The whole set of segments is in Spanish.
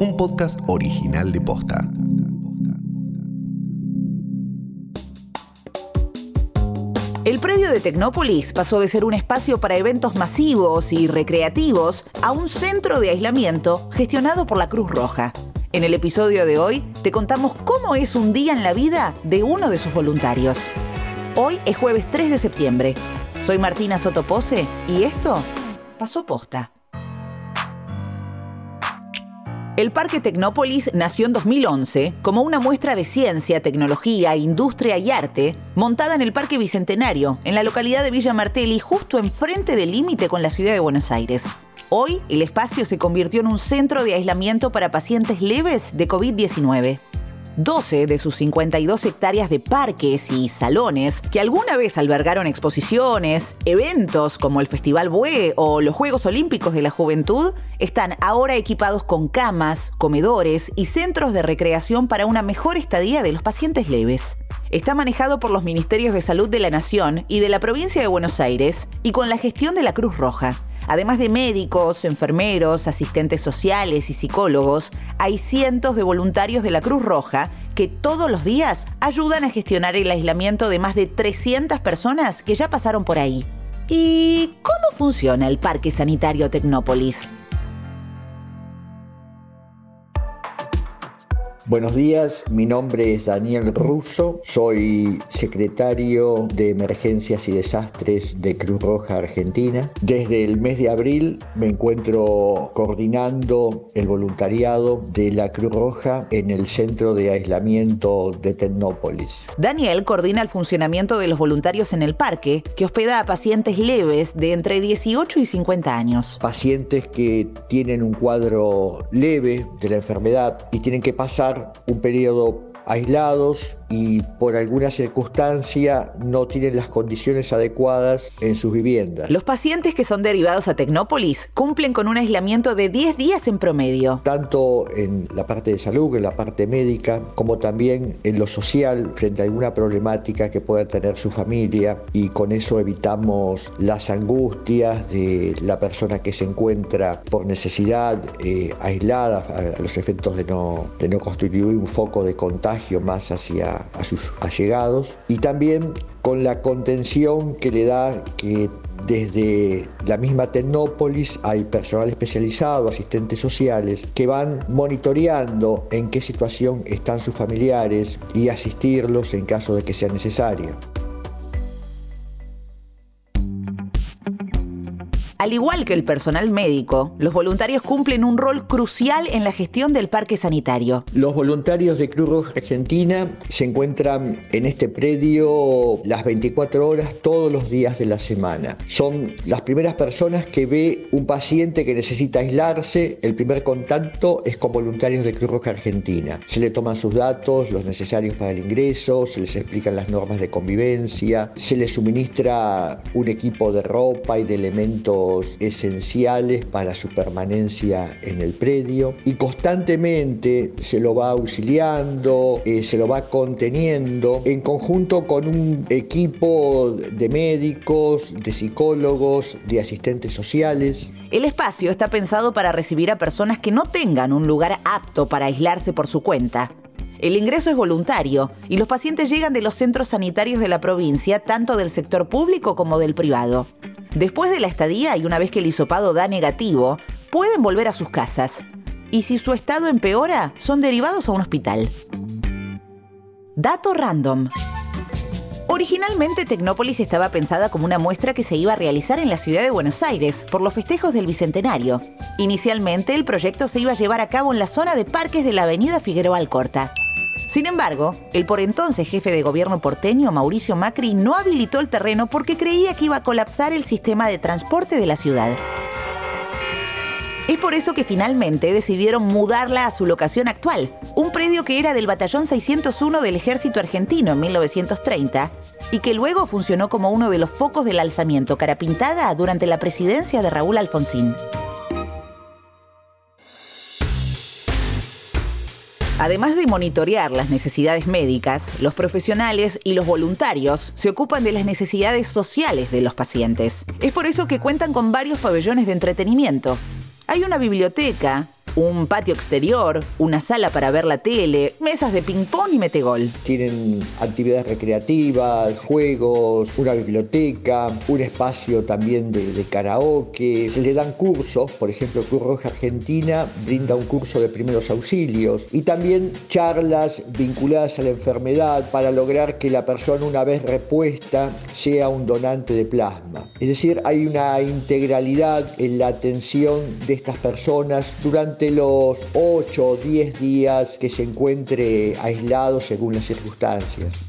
un podcast original de Posta. El predio de Tecnópolis pasó de ser un espacio para eventos masivos y recreativos a un centro de aislamiento gestionado por la Cruz Roja. En el episodio de hoy te contamos cómo es un día en la vida de uno de sus voluntarios. Hoy es jueves 3 de septiembre. Soy Martina Sotopose y esto pasó posta. El Parque Tecnópolis nació en 2011 como una muestra de ciencia, tecnología, industria y arte montada en el Parque Bicentenario, en la localidad de Villa Martelli, justo enfrente del límite con la ciudad de Buenos Aires. Hoy, el espacio se convirtió en un centro de aislamiento para pacientes leves de COVID-19. 12 de sus 52 hectáreas de parques y salones, que alguna vez albergaron exposiciones, eventos como el Festival Bue o los Juegos Olímpicos de la Juventud, están ahora equipados con camas, comedores y centros de recreación para una mejor estadía de los pacientes leves. Está manejado por los Ministerios de Salud de la Nación y de la provincia de Buenos Aires y con la gestión de la Cruz Roja. Además de médicos, enfermeros, asistentes sociales y psicólogos, hay cientos de voluntarios de la Cruz Roja que todos los días ayudan a gestionar el aislamiento de más de 300 personas que ya pasaron por ahí. ¿Y cómo funciona el Parque Sanitario Tecnópolis? Buenos días, mi nombre es Daniel Russo, soy secretario de Emergencias y Desastres de Cruz Roja Argentina. Desde el mes de abril me encuentro coordinando el voluntariado de la Cruz Roja en el centro de aislamiento de Tecnópolis. Daniel coordina el funcionamiento de los voluntarios en el parque, que hospeda a pacientes leves de entre 18 y 50 años. Pacientes que tienen un cuadro leve de la enfermedad y tienen que pasar un periodo aislados y por alguna circunstancia no tienen las condiciones adecuadas en sus viviendas. Los pacientes que son derivados a Tecnópolis cumplen con un aislamiento de 10 días en promedio. Tanto en la parte de salud, en la parte médica, como también en lo social, frente a alguna problemática que pueda tener su familia y con eso evitamos las angustias de la persona que se encuentra por necesidad eh, aislada a los efectos de no, de no constituir un foco de contagio más hacia sus allegados y también con la contención que le da que desde la misma Tecnópolis hay personal especializado, asistentes sociales, que van monitoreando en qué situación están sus familiares y asistirlos en caso de que sea necesario. Al igual que el personal médico, los voluntarios cumplen un rol crucial en la gestión del parque sanitario. Los voluntarios de Cruz Roja Argentina se encuentran en este predio las 24 horas todos los días de la semana. Son las primeras personas que ve un paciente que necesita aislarse. El primer contacto es con voluntarios de Cruz Roja Argentina. Se le toman sus datos, los necesarios para el ingreso, se les explican las normas de convivencia, se les suministra un equipo de ropa y de elementos esenciales para su permanencia en el predio y constantemente se lo va auxiliando, eh, se lo va conteniendo en conjunto con un equipo de médicos, de psicólogos, de asistentes sociales. El espacio está pensado para recibir a personas que no tengan un lugar apto para aislarse por su cuenta. El ingreso es voluntario y los pacientes llegan de los centros sanitarios de la provincia, tanto del sector público como del privado. Después de la estadía y una vez que el hisopado da negativo, pueden volver a sus casas. Y si su estado empeora, son derivados a un hospital. Dato random. Originalmente Tecnópolis estaba pensada como una muestra que se iba a realizar en la ciudad de Buenos Aires por los festejos del Bicentenario. Inicialmente el proyecto se iba a llevar a cabo en la zona de parques de la avenida Figueroa Alcorta. Sin embargo, el por entonces jefe de gobierno porteño, Mauricio Macri, no habilitó el terreno porque creía que iba a colapsar el sistema de transporte de la ciudad. Es por eso que finalmente decidieron mudarla a su locación actual, un predio que era del Batallón 601 del Ejército Argentino en 1930 y que luego funcionó como uno de los focos del alzamiento cara pintada durante la presidencia de Raúl Alfonsín. Además de monitorear las necesidades médicas, los profesionales y los voluntarios se ocupan de las necesidades sociales de los pacientes. Es por eso que cuentan con varios pabellones de entretenimiento. Hay una biblioteca, un patio exterior, una sala para ver la tele, mesas de ping-pong y metegol. Tienen actividades recreativas, juegos, una biblioteca, un espacio también de, de karaoke. Le dan cursos, por ejemplo, Cruz Roja Argentina brinda un curso de primeros auxilios y también charlas vinculadas a la enfermedad para lograr que la persona una vez repuesta sea un donante de plasma. Es decir, hay una integralidad en la atención de estas personas durante los 8 o 10 días que se encuentre aislado según las circunstancias.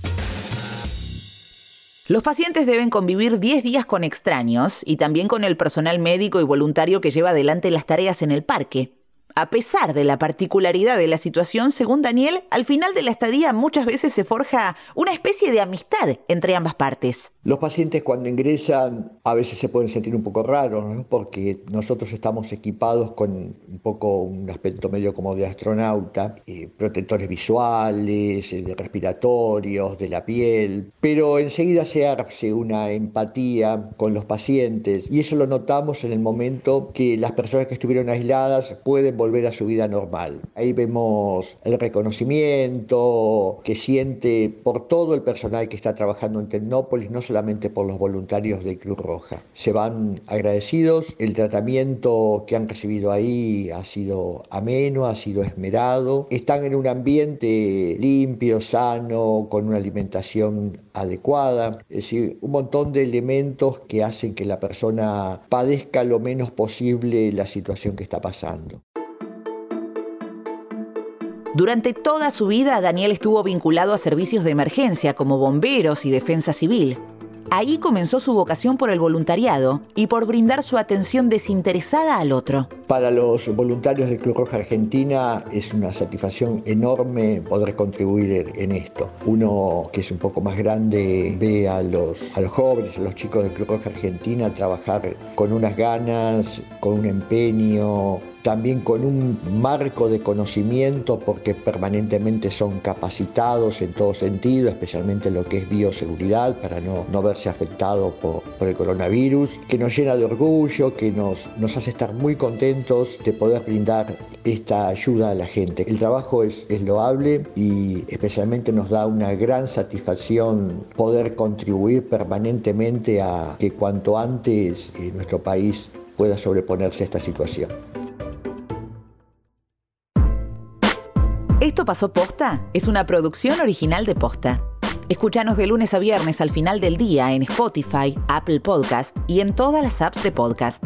Los pacientes deben convivir 10 días con extraños y también con el personal médico y voluntario que lleva adelante las tareas en el parque. A pesar de la particularidad de la situación, según Daniel, al final de la estadía muchas veces se forja una especie de amistad entre ambas partes. Los pacientes cuando ingresan a veces se pueden sentir un poco raros, ¿no? porque nosotros estamos equipados con un poco un aspecto medio como de astronauta, eh, protectores visuales, eh, de respiratorios, de la piel, pero enseguida se hace una empatía con los pacientes y eso lo notamos en el momento que las personas que estuvieron aisladas pueden volver a su vida normal. Ahí vemos el reconocimiento que siente por todo el personal que está trabajando en Tecnópolis, no solamente por los voluntarios de Cruz Roja. Se van agradecidos, el tratamiento que han recibido ahí ha sido ameno, ha sido esmerado, están en un ambiente limpio, sano, con una alimentación adecuada, es decir, un montón de elementos que hacen que la persona padezca lo menos posible la situación que está pasando. Durante toda su vida, Daniel estuvo vinculado a servicios de emergencia como bomberos y defensa civil. Ahí comenzó su vocación por el voluntariado y por brindar su atención desinteresada al otro. Para los voluntarios de Cruz Roja Argentina es una satisfacción enorme poder contribuir en esto. Uno que es un poco más grande ve a los, a los jóvenes, a los chicos de Cruz Roja Argentina trabajar con unas ganas, con un empeño, también con un marco de conocimiento porque permanentemente son capacitados en todo sentido, especialmente en lo que es bioseguridad para no, no verse afectado por, por, el coronavirus, que nos llena de orgullo, que nos, nos hace estar muy contentos de poder brindar esta ayuda a la gente. El trabajo es, es loable y especialmente nos da una gran satisfacción poder contribuir permanentemente a que cuanto antes eh, nuestro país pueda sobreponerse a esta situación. Esto pasó posta es una producción original de posta. Escúchanos de lunes a viernes al final del día en Spotify, Apple Podcast y en todas las apps de podcast.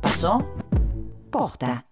pasó posta.